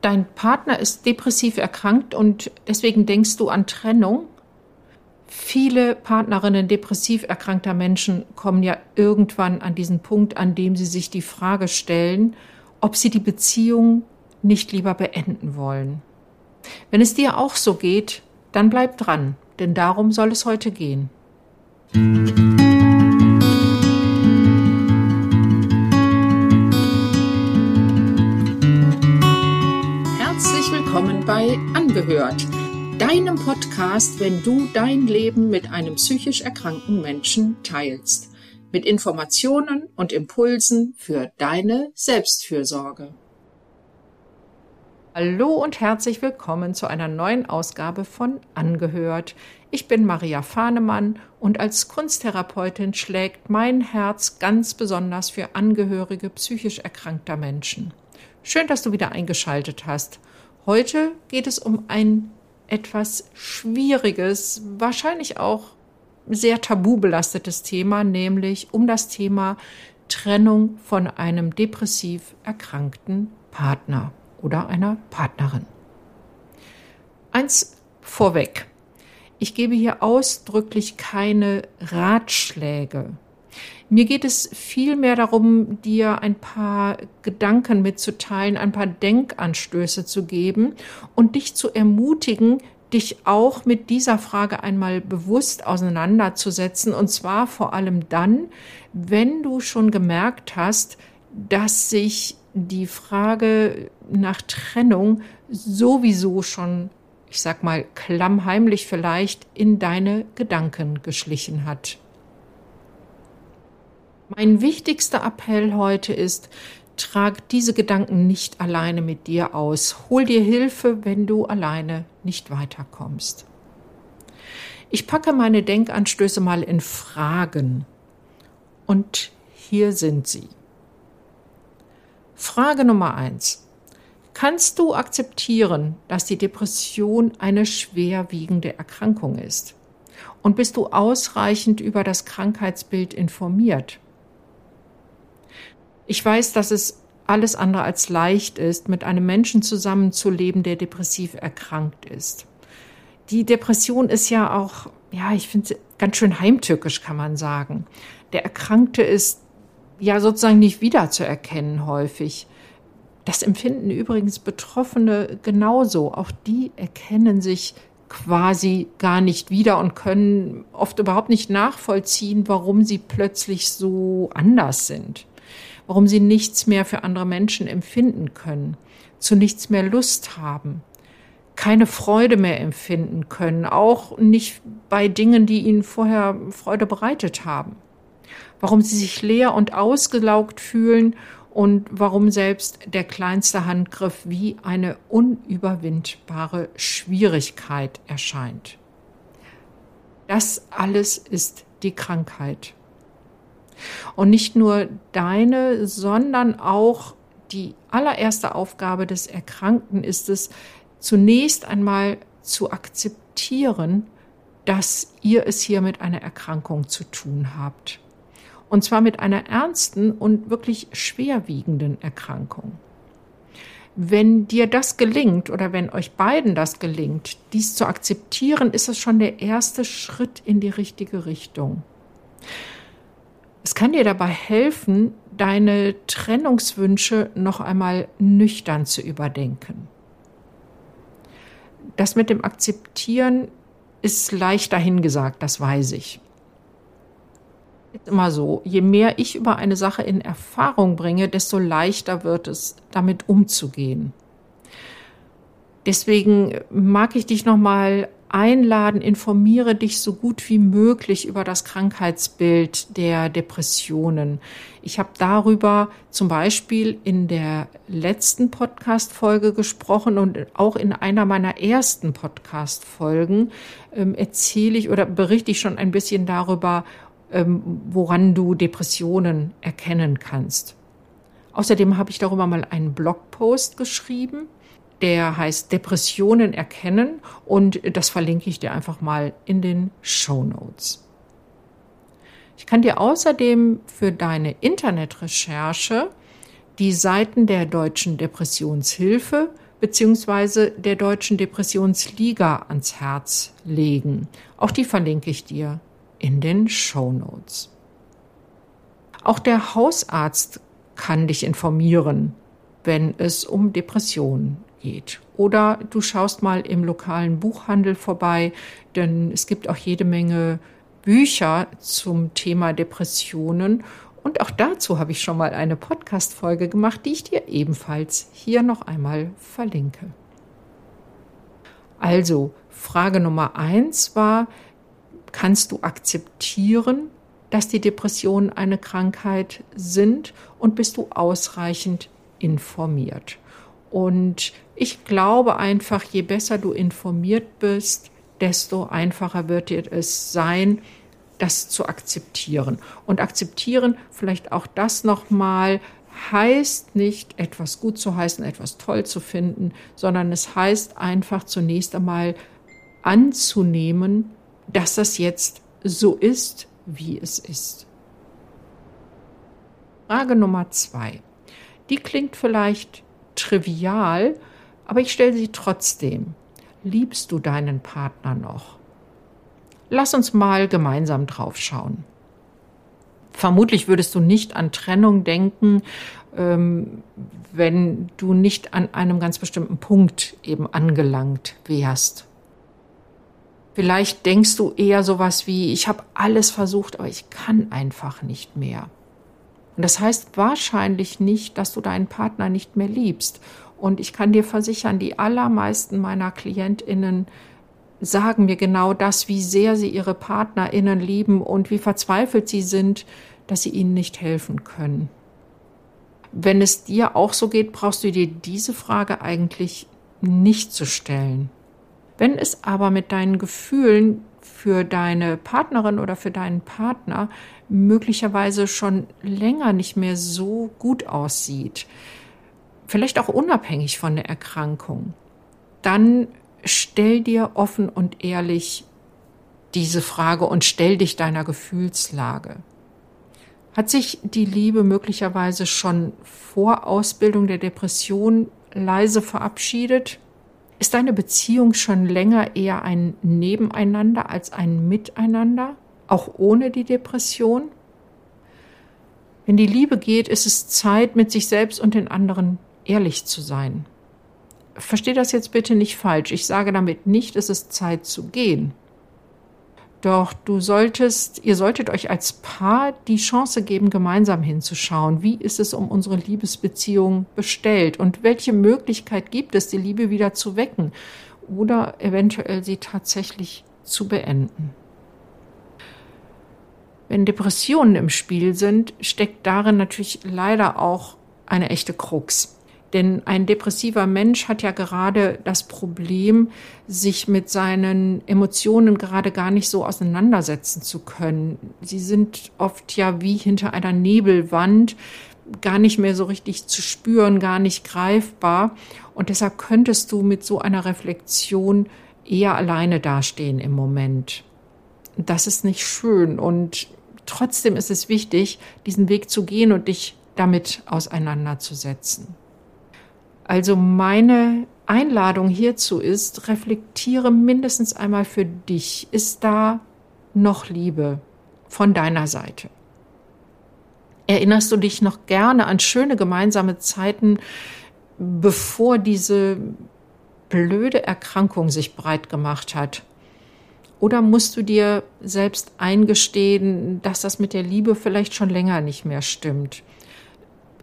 Dein Partner ist depressiv erkrankt und deswegen denkst du an Trennung. Viele Partnerinnen depressiv erkrankter Menschen kommen ja irgendwann an diesen Punkt, an dem sie sich die Frage stellen, ob sie die Beziehung nicht lieber beenden wollen. Wenn es dir auch so geht, dann bleib dran, denn darum soll es heute gehen. Herzlich Angehört, deinem Podcast, wenn du dein Leben mit einem psychisch erkrankten Menschen teilst, mit Informationen und Impulsen für deine Selbstfürsorge. Hallo und herzlich willkommen zu einer neuen Ausgabe von Angehört. Ich bin Maria Fahnemann und als Kunsttherapeutin schlägt mein Herz ganz besonders für Angehörige psychisch erkrankter Menschen. Schön, dass du wieder eingeschaltet hast. Heute geht es um ein etwas schwieriges, wahrscheinlich auch sehr tabubelastetes Thema, nämlich um das Thema Trennung von einem depressiv erkrankten Partner oder einer Partnerin. Eins vorweg. Ich gebe hier ausdrücklich keine Ratschläge. Mir geht es vielmehr darum, dir ein paar Gedanken mitzuteilen, ein paar Denkanstöße zu geben und dich zu ermutigen, dich auch mit dieser Frage einmal bewusst auseinanderzusetzen. Und zwar vor allem dann, wenn du schon gemerkt hast, dass sich die Frage nach Trennung sowieso schon, ich sag mal, klammheimlich vielleicht in deine Gedanken geschlichen hat. Mein wichtigster Appell heute ist, trag diese Gedanken nicht alleine mit dir aus. Hol dir Hilfe, wenn du alleine nicht weiterkommst. Ich packe meine Denkanstöße mal in Fragen. Und hier sind sie. Frage Nummer eins. Kannst du akzeptieren, dass die Depression eine schwerwiegende Erkrankung ist? Und bist du ausreichend über das Krankheitsbild informiert? Ich weiß, dass es alles andere als leicht ist, mit einem Menschen zusammenzuleben, der depressiv erkrankt ist. Die Depression ist ja auch, ja, ich finde ganz schön heimtückisch, kann man sagen. Der Erkrankte ist ja sozusagen nicht wiederzuerkennen häufig. Das empfinden übrigens Betroffene genauso. Auch die erkennen sich quasi gar nicht wieder und können oft überhaupt nicht nachvollziehen, warum sie plötzlich so anders sind, warum sie nichts mehr für andere Menschen empfinden können, zu nichts mehr Lust haben, keine Freude mehr empfinden können, auch nicht bei Dingen, die ihnen vorher Freude bereitet haben warum sie sich leer und ausgelaugt fühlen und warum selbst der kleinste Handgriff wie eine unüberwindbare Schwierigkeit erscheint. Das alles ist die Krankheit. Und nicht nur deine, sondern auch die allererste Aufgabe des Erkrankten ist es, zunächst einmal zu akzeptieren, dass ihr es hier mit einer Erkrankung zu tun habt. Und zwar mit einer ernsten und wirklich schwerwiegenden Erkrankung. Wenn dir das gelingt oder wenn euch beiden das gelingt, dies zu akzeptieren, ist es schon der erste Schritt in die richtige Richtung. Es kann dir dabei helfen, deine Trennungswünsche noch einmal nüchtern zu überdenken. Das mit dem Akzeptieren ist leicht dahingesagt, das weiß ich ist immer so, je mehr ich über eine Sache in Erfahrung bringe, desto leichter wird es, damit umzugehen. Deswegen mag ich dich nochmal einladen, informiere dich so gut wie möglich über das Krankheitsbild der Depressionen. Ich habe darüber zum Beispiel in der letzten Podcast-Folge gesprochen und auch in einer meiner ersten Podcast-Folgen ähm, erzähle ich oder berichte ich schon ein bisschen darüber, ähm, woran du Depressionen erkennen kannst. Außerdem habe ich darüber mal einen Blogpost geschrieben, der heißt Depressionen erkennen und das verlinke ich dir einfach mal in den Show Notes. Ich kann dir außerdem für deine Internetrecherche die Seiten der Deutschen Depressionshilfe beziehungsweise der Deutschen Depressionsliga ans Herz legen. Auch die verlinke ich dir in den Show Notes. Auch der Hausarzt kann dich informieren, wenn es um Depressionen geht. Oder du schaust mal im lokalen Buchhandel vorbei, denn es gibt auch jede Menge Bücher zum Thema Depressionen. Und auch dazu habe ich schon mal eine Podcast-Folge gemacht, die ich dir ebenfalls hier noch einmal verlinke. Also, Frage Nummer eins war, kannst du akzeptieren, dass die Depressionen eine Krankheit sind und bist du ausreichend informiert? Und ich glaube einfach, je besser du informiert bist, desto einfacher wird dir es sein, das zu akzeptieren. Und akzeptieren, vielleicht auch das nochmal, heißt nicht, etwas gut zu heißen, etwas toll zu finden, sondern es heißt einfach zunächst einmal anzunehmen, dass das jetzt so ist, wie es ist. Frage Nummer zwei. Die klingt vielleicht trivial, aber ich stelle sie trotzdem. Liebst du deinen Partner noch? Lass uns mal gemeinsam drauf schauen. Vermutlich würdest du nicht an Trennung denken, ähm, wenn du nicht an einem ganz bestimmten Punkt eben angelangt wärst. Vielleicht denkst du eher sowas wie, ich habe alles versucht, aber ich kann einfach nicht mehr. Und das heißt wahrscheinlich nicht, dass du deinen Partner nicht mehr liebst und ich kann dir versichern, die allermeisten meiner Klientinnen sagen mir genau das, wie sehr sie ihre Partnerinnen lieben und wie verzweifelt sie sind, dass sie ihnen nicht helfen können. Wenn es dir auch so geht, brauchst du dir diese Frage eigentlich nicht zu stellen. Wenn es aber mit deinen Gefühlen für deine Partnerin oder für deinen Partner möglicherweise schon länger nicht mehr so gut aussieht, vielleicht auch unabhängig von der Erkrankung, dann stell dir offen und ehrlich diese Frage und stell dich deiner Gefühlslage. Hat sich die Liebe möglicherweise schon vor Ausbildung der Depression leise verabschiedet? Ist deine Beziehung schon länger eher ein Nebeneinander als ein Miteinander, auch ohne die Depression? Wenn die Liebe geht, ist es Zeit, mit sich selbst und den anderen ehrlich zu sein. Versteh das jetzt bitte nicht falsch. Ich sage damit nicht, es ist Zeit zu gehen. Doch du solltest, ihr solltet euch als Paar die Chance geben, gemeinsam hinzuschauen. Wie ist es um unsere Liebesbeziehung bestellt? Und welche Möglichkeit gibt es, die Liebe wieder zu wecken? Oder eventuell sie tatsächlich zu beenden? Wenn Depressionen im Spiel sind, steckt darin natürlich leider auch eine echte Krux. Denn ein depressiver Mensch hat ja gerade das Problem, sich mit seinen Emotionen gerade gar nicht so auseinandersetzen zu können. Sie sind oft ja wie hinter einer Nebelwand, gar nicht mehr so richtig zu spüren, gar nicht greifbar. Und deshalb könntest du mit so einer Reflexion eher alleine dastehen im Moment. Das ist nicht schön und trotzdem ist es wichtig, diesen Weg zu gehen und dich damit auseinanderzusetzen. Also meine Einladung hierzu ist, reflektiere mindestens einmal für dich. Ist da noch Liebe von deiner Seite? Erinnerst du dich noch gerne an schöne gemeinsame Zeiten, bevor diese blöde Erkrankung sich breit gemacht hat? Oder musst du dir selbst eingestehen, dass das mit der Liebe vielleicht schon länger nicht mehr stimmt?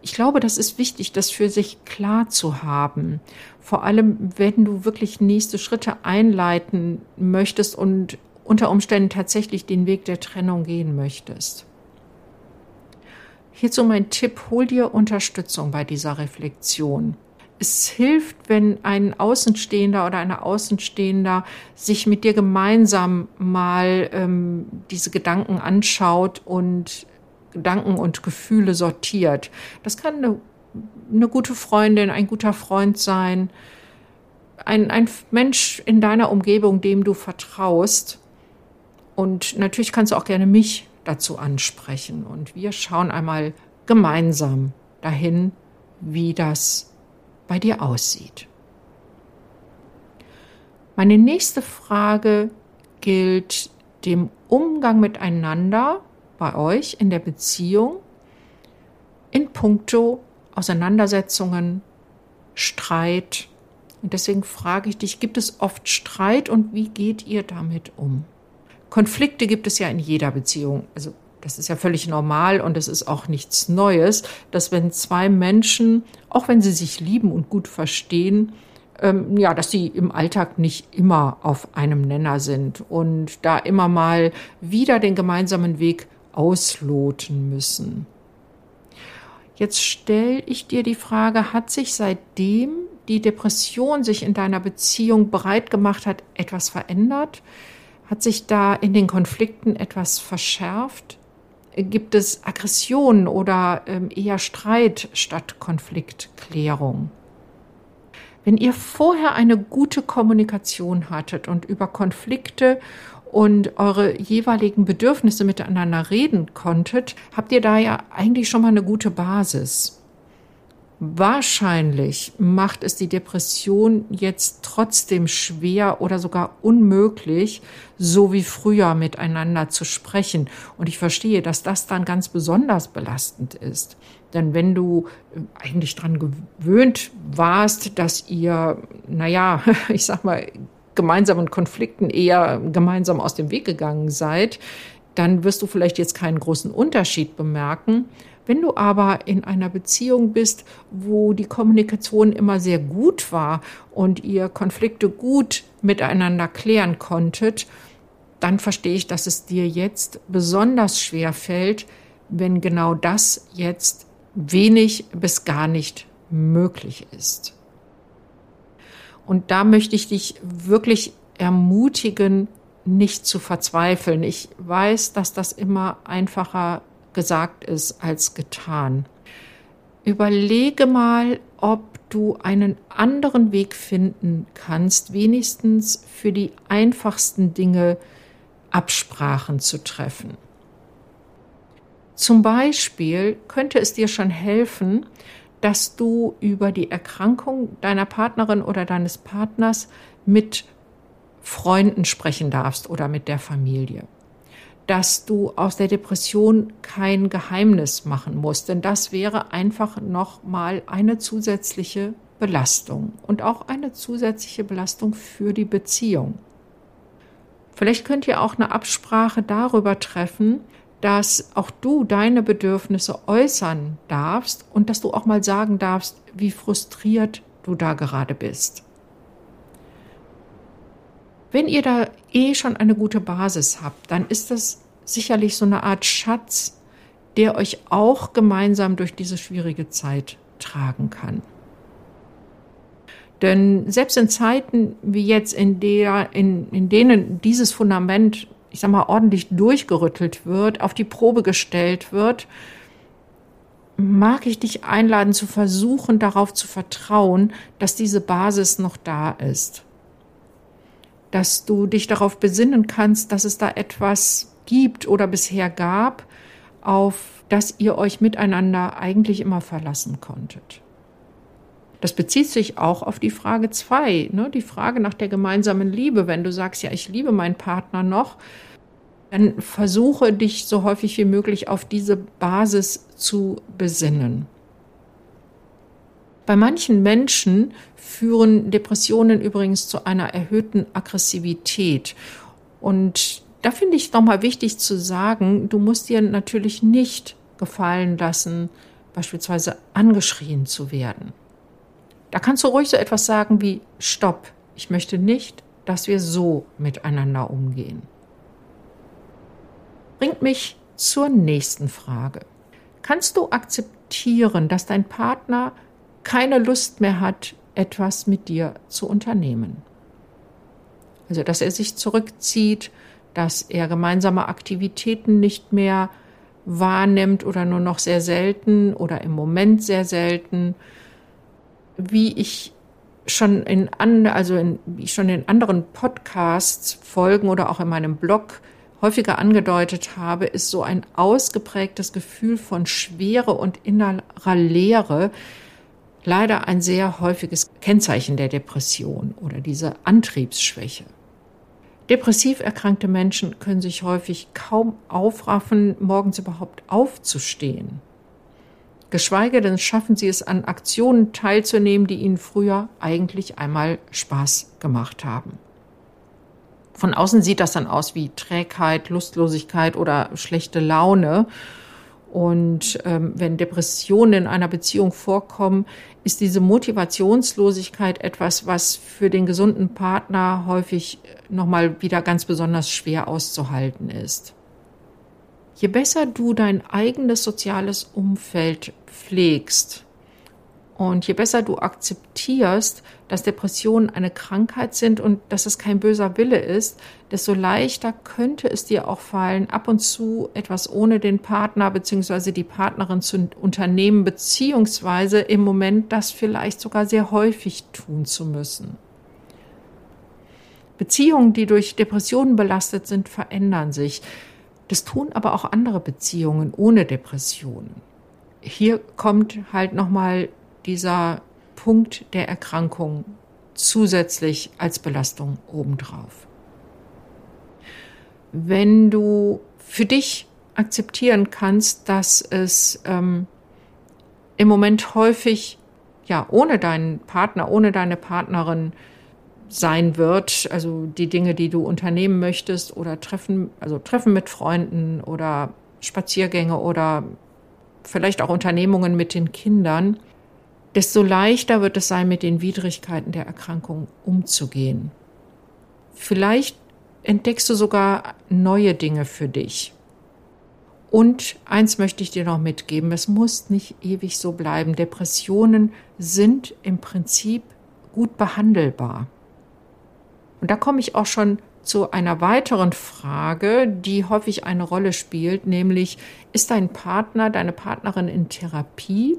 Ich glaube, das ist wichtig, das für sich klar zu haben. Vor allem, wenn du wirklich nächste Schritte einleiten möchtest und unter Umständen tatsächlich den Weg der Trennung gehen möchtest. Hierzu mein Tipp, hol dir Unterstützung bei dieser Reflexion. Es hilft, wenn ein Außenstehender oder eine Außenstehender sich mit dir gemeinsam mal ähm, diese Gedanken anschaut und Gedanken und Gefühle sortiert. Das kann eine, eine gute Freundin, ein guter Freund sein, ein, ein Mensch in deiner Umgebung, dem du vertraust. Und natürlich kannst du auch gerne mich dazu ansprechen. Und wir schauen einmal gemeinsam dahin, wie das bei dir aussieht. Meine nächste Frage gilt dem Umgang miteinander bei euch in der Beziehung in puncto Auseinandersetzungen, Streit. Und deswegen frage ich dich, gibt es oft Streit und wie geht ihr damit um? Konflikte gibt es ja in jeder Beziehung. Also das ist ja völlig normal und es ist auch nichts Neues, dass wenn zwei Menschen, auch wenn sie sich lieben und gut verstehen, ähm, ja, dass sie im Alltag nicht immer auf einem Nenner sind und da immer mal wieder den gemeinsamen Weg ausloten müssen. Jetzt stelle ich dir die Frage, hat sich seitdem die Depression sich in deiner Beziehung bereit gemacht hat, etwas verändert? Hat sich da in den Konflikten etwas verschärft? Gibt es Aggression oder ähm, eher Streit statt Konfliktklärung? Wenn ihr vorher eine gute Kommunikation hattet und über Konflikte und eure jeweiligen Bedürfnisse miteinander reden konntet, habt ihr da ja eigentlich schon mal eine gute Basis. Wahrscheinlich macht es die Depression jetzt trotzdem schwer oder sogar unmöglich, so wie früher miteinander zu sprechen. Und ich verstehe, dass das dann ganz besonders belastend ist. Denn wenn du äh, eigentlich dran gewöhnt warst, dass ihr, naja, ich sag mal, gemeinsamen Konflikten eher gemeinsam aus dem Weg gegangen seid, dann wirst du vielleicht jetzt keinen großen Unterschied bemerken. Wenn du aber in einer Beziehung bist, wo die Kommunikation immer sehr gut war und ihr Konflikte gut miteinander klären konntet, dann verstehe ich, dass es dir jetzt besonders schwer fällt, wenn genau das jetzt wenig bis gar nicht möglich ist. Und da möchte ich dich wirklich ermutigen, nicht zu verzweifeln. Ich weiß, dass das immer einfacher gesagt ist als getan. Überlege mal, ob du einen anderen Weg finden kannst, wenigstens für die einfachsten Dinge Absprachen zu treffen. Zum Beispiel könnte es dir schon helfen, dass du über die Erkrankung deiner Partnerin oder deines Partners mit Freunden sprechen darfst oder mit der Familie. Dass du aus der Depression kein Geheimnis machen musst, denn das wäre einfach nochmal eine zusätzliche Belastung und auch eine zusätzliche Belastung für die Beziehung. Vielleicht könnt ihr auch eine Absprache darüber treffen, dass auch du deine Bedürfnisse äußern darfst und dass du auch mal sagen darfst, wie frustriert du da gerade bist. Wenn ihr da eh schon eine gute Basis habt, dann ist das sicherlich so eine Art Schatz, der euch auch gemeinsam durch diese schwierige Zeit tragen kann. Denn selbst in Zeiten wie jetzt, in, der, in, in denen dieses Fundament ich sag mal, ordentlich durchgerüttelt wird, auf die Probe gestellt wird, mag ich dich einladen zu versuchen, darauf zu vertrauen, dass diese Basis noch da ist. Dass du dich darauf besinnen kannst, dass es da etwas gibt oder bisher gab, auf das ihr euch miteinander eigentlich immer verlassen konntet. Das bezieht sich auch auf die Frage zwei, ne? die Frage nach der gemeinsamen Liebe. Wenn du sagst, ja, ich liebe meinen Partner noch, dann versuche dich so häufig wie möglich auf diese Basis zu besinnen. Bei manchen Menschen führen Depressionen übrigens zu einer erhöhten Aggressivität. Und da finde ich es nochmal wichtig zu sagen, du musst dir natürlich nicht gefallen lassen, beispielsweise angeschrien zu werden. Da kannst du ruhig so etwas sagen wie Stopp, ich möchte nicht, dass wir so miteinander umgehen. Bringt mich zur nächsten Frage. Kannst du akzeptieren, dass dein Partner keine Lust mehr hat, etwas mit dir zu unternehmen? Also, dass er sich zurückzieht, dass er gemeinsame Aktivitäten nicht mehr wahrnimmt oder nur noch sehr selten oder im Moment sehr selten, wie ich schon in, also in, wie ich schon in anderen Podcasts Folgen oder auch in meinem Blog häufiger angedeutet habe, ist so ein ausgeprägtes Gefühl von Schwere und innerer Leere leider ein sehr häufiges Kennzeichen der Depression oder diese Antriebsschwäche. Depressiv erkrankte Menschen können sich häufig kaum aufraffen, morgens überhaupt aufzustehen. Geschweige denn schaffen sie es an Aktionen teilzunehmen, die ihnen früher eigentlich einmal Spaß gemacht haben. Von außen sieht das dann aus wie Trägheit, Lustlosigkeit oder schlechte Laune. Und ähm, wenn Depressionen in einer Beziehung vorkommen, ist diese Motivationslosigkeit etwas, was für den gesunden Partner häufig nochmal wieder ganz besonders schwer auszuhalten ist. Je besser du dein eigenes soziales Umfeld pflegst und je besser du akzeptierst, dass Depressionen eine Krankheit sind und dass es kein böser Wille ist, desto leichter könnte es dir auch fallen, ab und zu etwas ohne den Partner bzw. die Partnerin zu unternehmen, beziehungsweise im Moment das vielleicht sogar sehr häufig tun zu müssen. Beziehungen, die durch Depressionen belastet sind, verändern sich. Das tun aber auch andere Beziehungen ohne Depressionen. Hier kommt halt nochmal dieser Punkt der Erkrankung zusätzlich als Belastung obendrauf. Wenn du für dich akzeptieren kannst, dass es ähm, im Moment häufig ja ohne deinen Partner, ohne deine Partnerin sein wird, also die Dinge, die du unternehmen möchtest oder Treffen, also Treffen mit Freunden oder Spaziergänge oder vielleicht auch Unternehmungen mit den Kindern, desto leichter wird es sein, mit den Widrigkeiten der Erkrankung umzugehen. Vielleicht entdeckst du sogar neue Dinge für dich. Und eins möchte ich dir noch mitgeben, es muss nicht ewig so bleiben. Depressionen sind im Prinzip gut behandelbar. Und da komme ich auch schon zu einer weiteren Frage, die häufig eine Rolle spielt, nämlich ist dein Partner, deine Partnerin in Therapie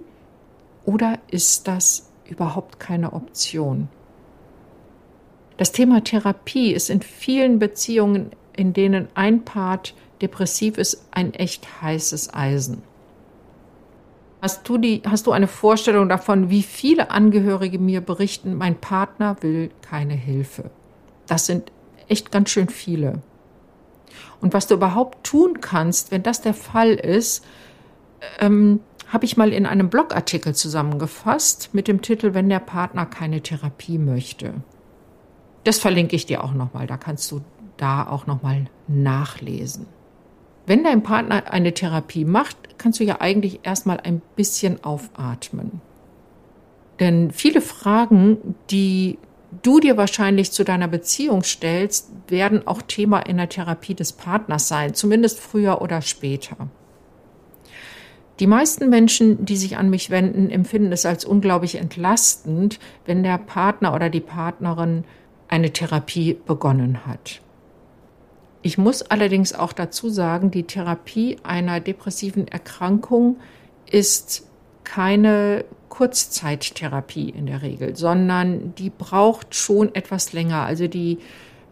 oder ist das überhaupt keine Option? Das Thema Therapie ist in vielen Beziehungen, in denen ein Part depressiv ist, ein echt heißes Eisen. Hast du, die, hast du eine Vorstellung davon, wie viele Angehörige mir berichten, mein Partner will keine Hilfe? Das sind echt ganz schön viele. Und was du überhaupt tun kannst, wenn das der Fall ist, ähm, habe ich mal in einem Blogartikel zusammengefasst mit dem Titel Wenn der Partner keine Therapie möchte. Das verlinke ich dir auch nochmal, da kannst du da auch nochmal nachlesen. Wenn dein Partner eine Therapie macht, kannst du ja eigentlich erstmal ein bisschen aufatmen. Denn viele Fragen, die du dir wahrscheinlich zu deiner Beziehung stellst, werden auch Thema in der Therapie des Partners sein, zumindest früher oder später. Die meisten Menschen, die sich an mich wenden, empfinden es als unglaublich entlastend, wenn der Partner oder die Partnerin eine Therapie begonnen hat. Ich muss allerdings auch dazu sagen, die Therapie einer depressiven Erkrankung ist keine Kurzzeittherapie in der Regel, sondern die braucht schon etwas länger. Also die,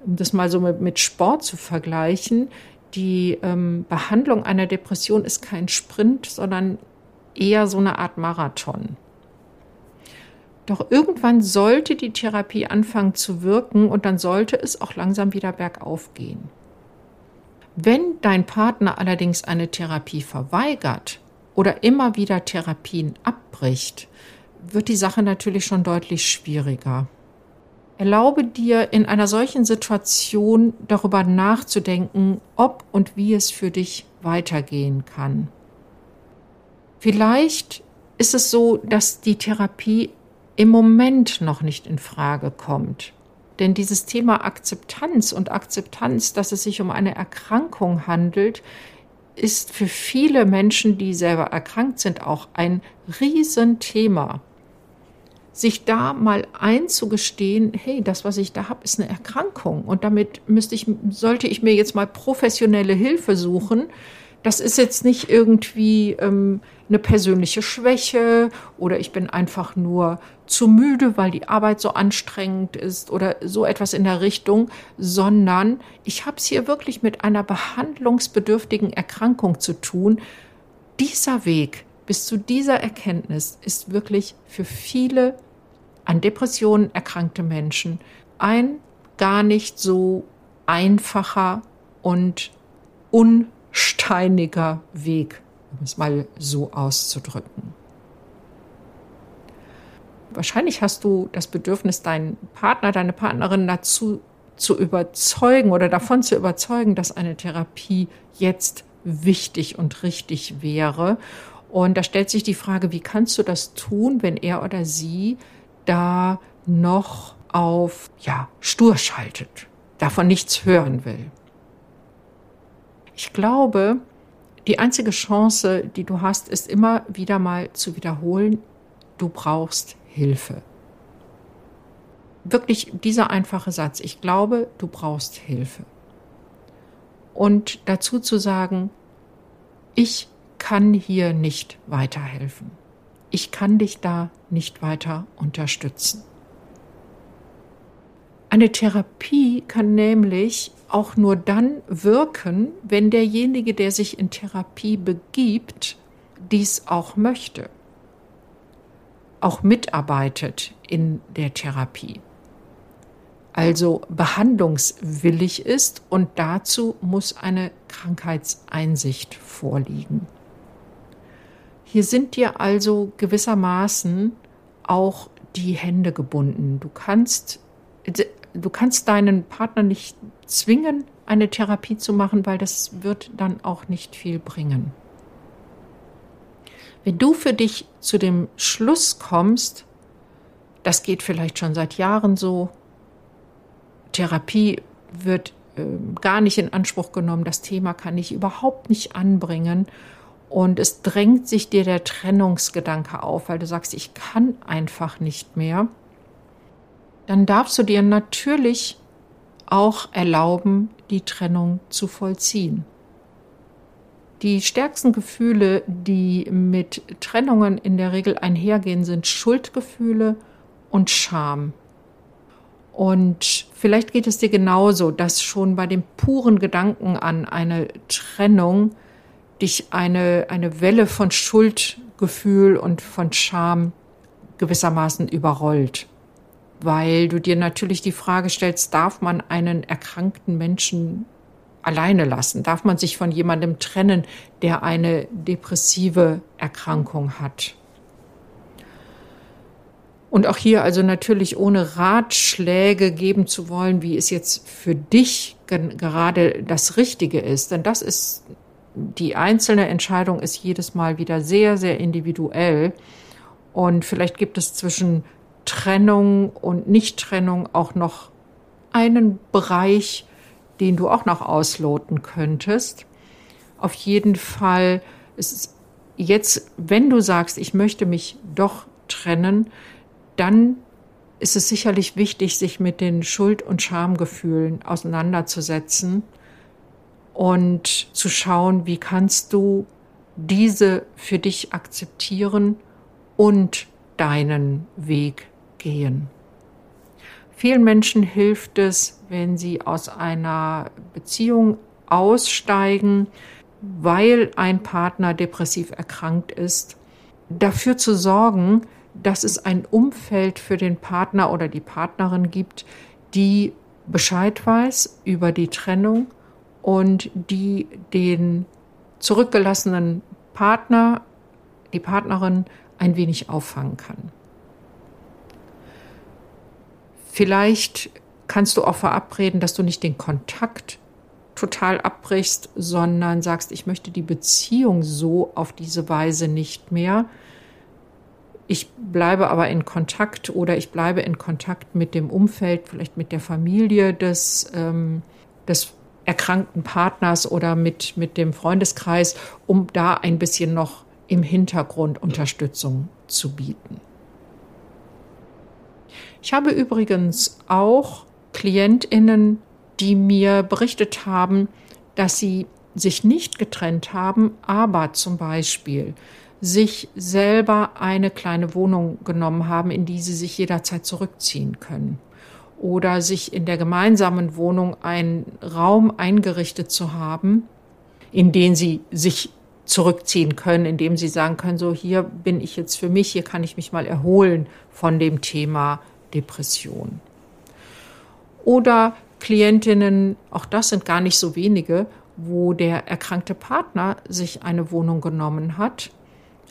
um das mal so mit, mit Sport zu vergleichen, die ähm, Behandlung einer Depression ist kein Sprint, sondern eher so eine Art Marathon. Doch irgendwann sollte die Therapie anfangen zu wirken und dann sollte es auch langsam wieder bergauf gehen. Wenn dein Partner allerdings eine Therapie verweigert oder immer wieder Therapien abbricht, wird die Sache natürlich schon deutlich schwieriger. Erlaube dir in einer solchen Situation darüber nachzudenken, ob und wie es für dich weitergehen kann. Vielleicht ist es so, dass die Therapie im Moment noch nicht in Frage kommt. Denn dieses Thema Akzeptanz und Akzeptanz, dass es sich um eine Erkrankung handelt, ist für viele Menschen, die selber erkrankt sind, auch ein Riesenthema sich da mal einzugestehen, hey, das, was ich da habe, ist eine Erkrankung und damit müsste ich, sollte ich mir jetzt mal professionelle Hilfe suchen. Das ist jetzt nicht irgendwie ähm, eine persönliche Schwäche oder ich bin einfach nur zu müde, weil die Arbeit so anstrengend ist oder so etwas in der Richtung, sondern ich habe es hier wirklich mit einer behandlungsbedürftigen Erkrankung zu tun. Dieser Weg bis zu dieser Erkenntnis ist wirklich für viele an Depressionen erkrankte Menschen ein gar nicht so einfacher und unsteiniger Weg, um es mal so auszudrücken. Wahrscheinlich hast du das Bedürfnis, deinen Partner, deine Partnerin dazu zu überzeugen oder davon zu überzeugen, dass eine Therapie jetzt wichtig und richtig wäre. Und da stellt sich die Frage, wie kannst du das tun, wenn er oder sie da noch auf ja, stur schaltet, davon nichts hören will. Ich glaube, die einzige Chance, die du hast, ist immer wieder mal zu wiederholen, du brauchst Hilfe. Wirklich dieser einfache Satz, ich glaube, du brauchst Hilfe. Und dazu zu sagen, ich kann hier nicht weiterhelfen. Ich kann dich da nicht weiter unterstützen. Eine Therapie kann nämlich auch nur dann wirken, wenn derjenige, der sich in Therapie begibt, dies auch möchte, auch mitarbeitet in der Therapie, also behandlungswillig ist und dazu muss eine Krankheitseinsicht vorliegen. Hier sind dir also gewissermaßen auch die Hände gebunden. Du kannst du kannst deinen Partner nicht zwingen, eine Therapie zu machen, weil das wird dann auch nicht viel bringen. Wenn du für dich zu dem Schluss kommst, das geht vielleicht schon seit Jahren so, Therapie wird äh, gar nicht in Anspruch genommen, das Thema kann ich überhaupt nicht anbringen und es drängt sich dir der Trennungsgedanke auf, weil du sagst, ich kann einfach nicht mehr dann darfst du dir natürlich auch erlauben, die Trennung zu vollziehen. Die stärksten Gefühle, die mit Trennungen in der Regel einhergehen, sind Schuldgefühle und Scham. Und vielleicht geht es dir genauso, dass schon bei dem puren Gedanken an eine Trennung dich eine, eine Welle von Schuldgefühl und von Scham gewissermaßen überrollt weil du dir natürlich die Frage stellst, darf man einen erkrankten Menschen alleine lassen? Darf man sich von jemandem trennen, der eine depressive Erkrankung hat? Und auch hier also natürlich ohne Ratschläge geben zu wollen, wie es jetzt für dich gerade das Richtige ist. Denn das ist, die einzelne Entscheidung ist jedes Mal wieder sehr, sehr individuell. Und vielleicht gibt es zwischen Trennung und Nichttrennung auch noch einen Bereich, den du auch noch ausloten könntest. Auf jeden Fall ist es jetzt, wenn du sagst, ich möchte mich doch trennen, dann ist es sicherlich wichtig, sich mit den Schuld- und Schamgefühlen auseinanderzusetzen und zu schauen, wie kannst du diese für dich akzeptieren und deinen Weg gehen. Vielen Menschen hilft es, wenn sie aus einer Beziehung aussteigen, weil ein Partner depressiv erkrankt ist, dafür zu sorgen, dass es ein Umfeld für den Partner oder die Partnerin gibt, die Bescheid weiß über die Trennung und die den zurückgelassenen Partner, die Partnerin ein wenig auffangen kann. Vielleicht kannst du auch verabreden, dass du nicht den Kontakt total abbrichst, sondern sagst, ich möchte die Beziehung so auf diese Weise nicht mehr. Ich bleibe aber in Kontakt oder ich bleibe in Kontakt mit dem Umfeld, vielleicht mit der Familie des, ähm, des erkrankten Partners oder mit, mit dem Freundeskreis, um da ein bisschen noch im Hintergrund Unterstützung zu bieten. Ich habe übrigens auch Klientinnen, die mir berichtet haben, dass sie sich nicht getrennt haben, aber zum Beispiel sich selber eine kleine Wohnung genommen haben, in die sie sich jederzeit zurückziehen können. Oder sich in der gemeinsamen Wohnung einen Raum eingerichtet zu haben, in den sie sich zurückziehen können, indem sie sagen können, so hier bin ich jetzt für mich, hier kann ich mich mal erholen von dem Thema Depression. Oder Klientinnen, auch das sind gar nicht so wenige, wo der erkrankte Partner sich eine Wohnung genommen hat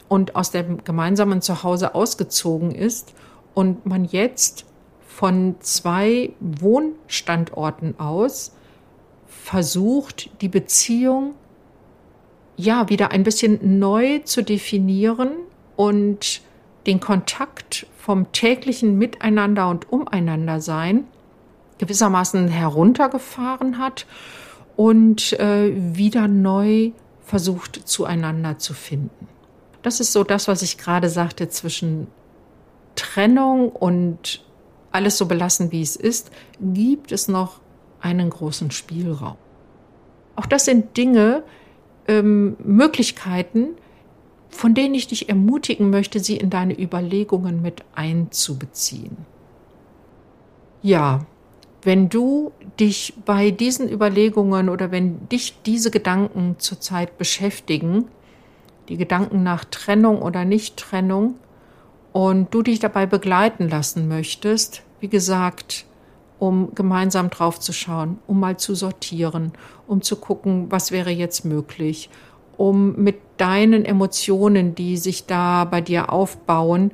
und aus dem gemeinsamen Zuhause ausgezogen ist und man jetzt von zwei Wohnstandorten aus versucht, die Beziehung ja wieder ein bisschen neu zu definieren und den Kontakt vom täglichen Miteinander und Umeinander sein gewissermaßen heruntergefahren hat und äh, wieder neu versucht zueinander zu finden. Das ist so das, was ich gerade sagte zwischen Trennung und alles so belassen, wie es ist, gibt es noch einen großen Spielraum. Auch das sind Dinge, ähm, Möglichkeiten, von denen ich dich ermutigen möchte, sie in deine Überlegungen mit einzubeziehen. Ja, wenn du dich bei diesen Überlegungen oder wenn dich diese Gedanken zurzeit beschäftigen, die Gedanken nach Trennung oder Nicht-Trennung, und du dich dabei begleiten lassen möchtest, wie gesagt, um gemeinsam drauf zu schauen, um mal zu sortieren, um zu gucken, was wäre jetzt möglich, um mit deinen Emotionen, die sich da bei dir aufbauen,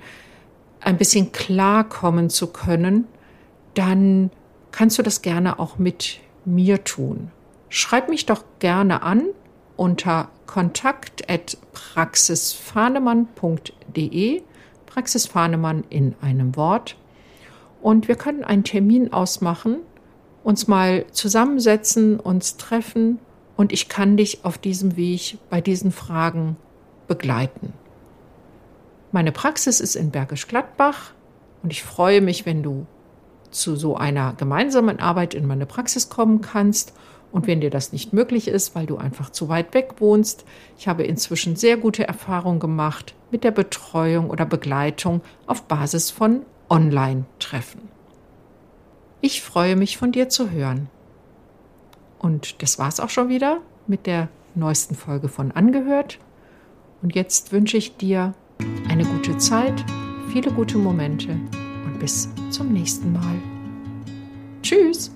ein bisschen klarkommen zu können, dann kannst du das gerne auch mit mir tun. Schreib mich doch gerne an unter kontakt.praxisfahnemann.de, Praxisfahnemann in einem Wort. Und wir können einen Termin ausmachen, uns mal zusammensetzen, uns treffen und ich kann dich auf diesem Weg bei diesen Fragen begleiten. Meine Praxis ist in Bergisch Gladbach und ich freue mich, wenn du zu so einer gemeinsamen Arbeit in meine Praxis kommen kannst. Und wenn dir das nicht möglich ist, weil du einfach zu weit weg wohnst, ich habe inzwischen sehr gute Erfahrungen gemacht mit der Betreuung oder Begleitung auf Basis von Online-Treffen. Ich freue mich von dir zu hören. Und das war's auch schon wieder mit der neuesten Folge von Angehört. Und jetzt wünsche ich dir eine gute Zeit, viele gute Momente und bis zum nächsten Mal. Tschüss!